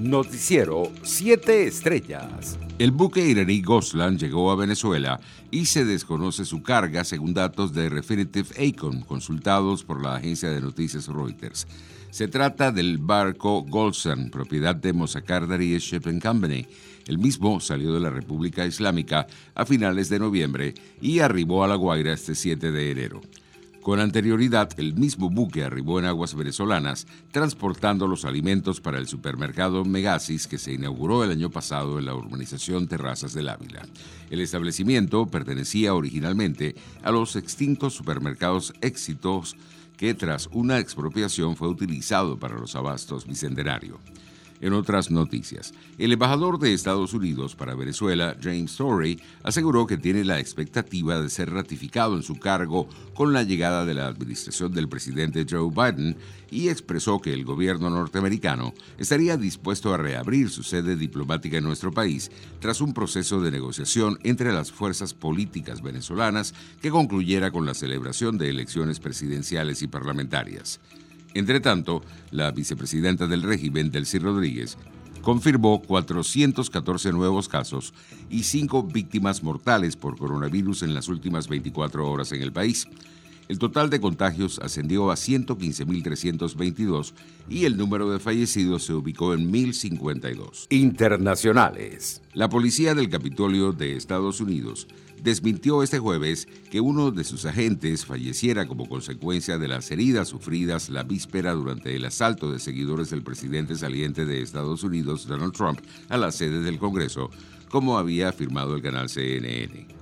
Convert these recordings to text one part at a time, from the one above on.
Noticiero 7 Estrellas. El buque iraní Goslan llegó a Venezuela y se desconoce su carga según datos de Refinitiv Acon consultados por la agencia de noticias Reuters. Se trata del barco Golsan, propiedad de Mossacar Daríes Shipping Company. El mismo salió de la República Islámica a finales de noviembre y arribó a La Guaira este 7 de enero. Con anterioridad, el mismo buque arribó en aguas venezolanas, transportando los alimentos para el supermercado Megasis que se inauguró el año pasado en la urbanización Terrazas del Ávila. El establecimiento pertenecía originalmente a los extintos supermercados Éxitos, que tras una expropiación fue utilizado para los abastos bicentenario. En otras noticias, el embajador de Estados Unidos para Venezuela, James Story, aseguró que tiene la expectativa de ser ratificado en su cargo con la llegada de la administración del presidente Joe Biden y expresó que el gobierno norteamericano estaría dispuesto a reabrir su sede diplomática en nuestro país tras un proceso de negociación entre las fuerzas políticas venezolanas que concluyera con la celebración de elecciones presidenciales y parlamentarias. Entre tanto, la vicepresidenta del régimen, Delcy Rodríguez, confirmó 414 nuevos casos y 5 víctimas mortales por coronavirus en las últimas 24 horas en el país. El total de contagios ascendió a 115.322 y el número de fallecidos se ubicó en 1.052. Internacionales. La policía del Capitolio de Estados Unidos desmintió este jueves que uno de sus agentes falleciera como consecuencia de las heridas sufridas la víspera durante el asalto de seguidores del presidente saliente de Estados Unidos, Donald Trump, a la sede del Congreso, como había afirmado el canal CNN.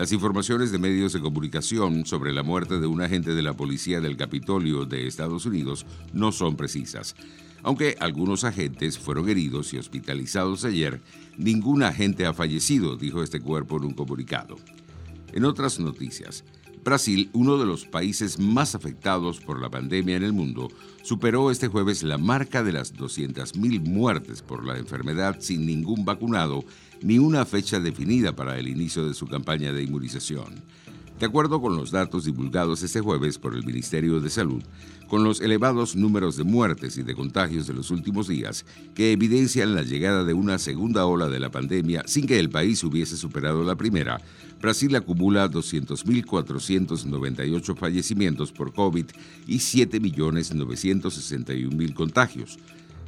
Las informaciones de medios de comunicación sobre la muerte de un agente de la policía del Capitolio de Estados Unidos no son precisas. Aunque algunos agentes fueron heridos y hospitalizados ayer, ningún agente ha fallecido, dijo este cuerpo en un comunicado. En otras noticias, Brasil, uno de los países más afectados por la pandemia en el mundo, superó este jueves la marca de las 200.000 muertes por la enfermedad sin ningún vacunado ni una fecha definida para el inicio de su campaña de inmunización. De acuerdo con los datos divulgados este jueves por el Ministerio de Salud, con los elevados números de muertes y de contagios de los últimos días, que evidencian la llegada de una segunda ola de la pandemia sin que el país hubiese superado la primera, Brasil acumula 200.498 fallecimientos por COVID y 7.961.000 contagios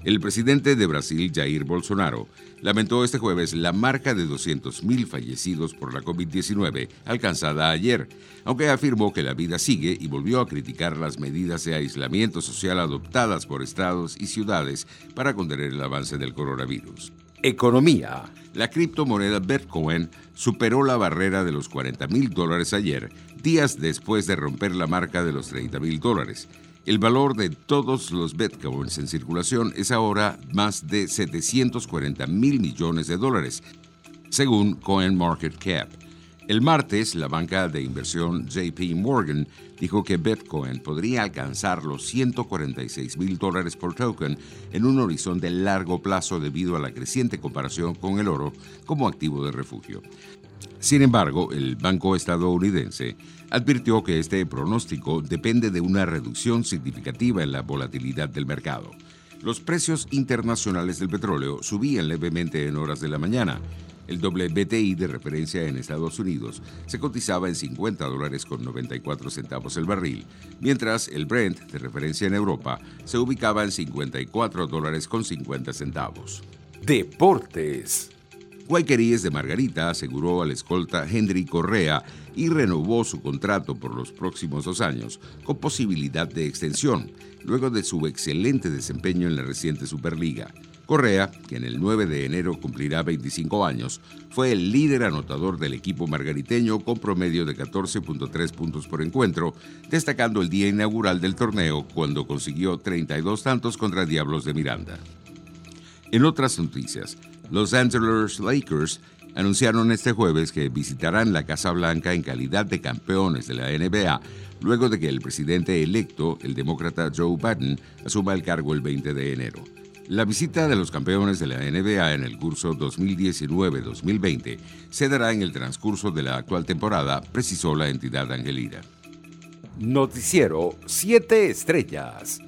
el presidente de Brasil, Jair Bolsonaro, lamentó este jueves la marca de 200.000 fallecidos por la COVID-19 alcanzada ayer, aunque afirmó que la vida sigue y volvió a criticar las medidas de aislamiento social adoptadas por estados y ciudades para contener el avance del coronavirus. Economía. La criptomoneda Bitcoin superó la barrera de los 40 mil dólares ayer, días después de romper la marca de los 30 mil dólares. El valor de todos los bitcoins en circulación es ahora más de 740 mil millones de dólares, según CoinMarketCap. El martes, la banca de inversión JP Morgan dijo que Bitcoin podría alcanzar los 146 mil dólares por token en un horizonte largo plazo debido a la creciente comparación con el oro como activo de refugio. Sin embargo, el banco estadounidense advirtió que este pronóstico depende de una reducción significativa en la volatilidad del mercado. Los precios internacionales del petróleo subían levemente en horas de la mañana. El WTI de referencia en Estados Unidos se cotizaba en 50 dólares con 94 centavos el barril, mientras el Brent de referencia en Europa se ubicaba en 54 dólares con 50 centavos. Deportes. Guayqueríes de Margarita aseguró al escolta Henry Correa y renovó su contrato por los próximos dos años, con posibilidad de extensión, luego de su excelente desempeño en la reciente Superliga. Correa, que en el 9 de enero cumplirá 25 años, fue el líder anotador del equipo margariteño con promedio de 14.3 puntos por encuentro, destacando el día inaugural del torneo cuando consiguió 32 tantos contra Diablos de Miranda. En otras noticias, los Angeles Lakers anunciaron este jueves que visitarán la Casa Blanca en calidad de campeones de la NBA, luego de que el presidente electo, el demócrata Joe Biden, asuma el cargo el 20 de enero. La visita de los campeones de la NBA en el curso 2019-2020 se dará en el transcurso de la actual temporada, precisó la entidad angelina. Noticiero 7 Estrellas.